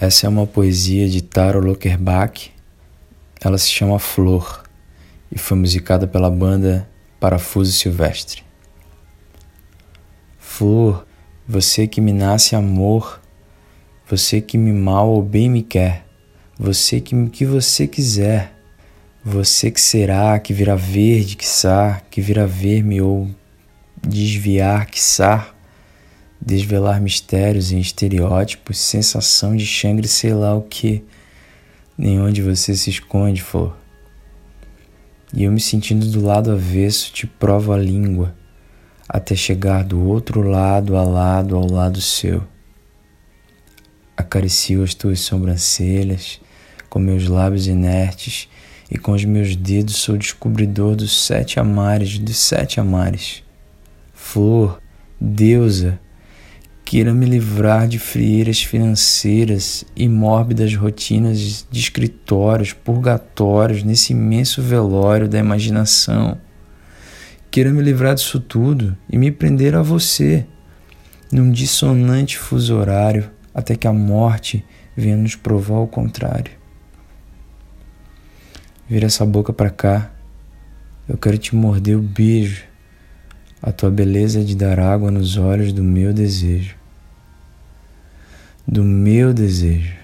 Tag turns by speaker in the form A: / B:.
A: Essa é uma poesia de Taro Lockerbach. Ela se chama Flor e foi musicada pela banda Parafuso Silvestre. Flor, você que me nasce amor, você que me mal ou bem me quer, você que me que você quiser, você que será, que virá verde, quiçá, que virá ver-me ou desviar, quiçá desvelar mistérios em estereótipos, sensação de xangre, sei lá o que, nem onde você se esconde, flor. E eu me sentindo do lado avesso, te provo a língua, até chegar do outro lado a lado ao lado seu. Acaricio as tuas sobrancelhas com meus lábios inertes e com os meus dedos sou descobridor dos sete amares, dos sete amares. Flor, deusa, Queira me livrar de frieiras financeiras e mórbidas rotinas de escritórios, purgatórios, nesse imenso velório da imaginação. Queira me livrar disso tudo e me prender a você, num dissonante fuso horário, até que a morte venha nos provar o contrário. Vira essa boca para cá. Eu quero te morder o beijo. A tua beleza é de dar água nos olhos do meu desejo do meu desejo.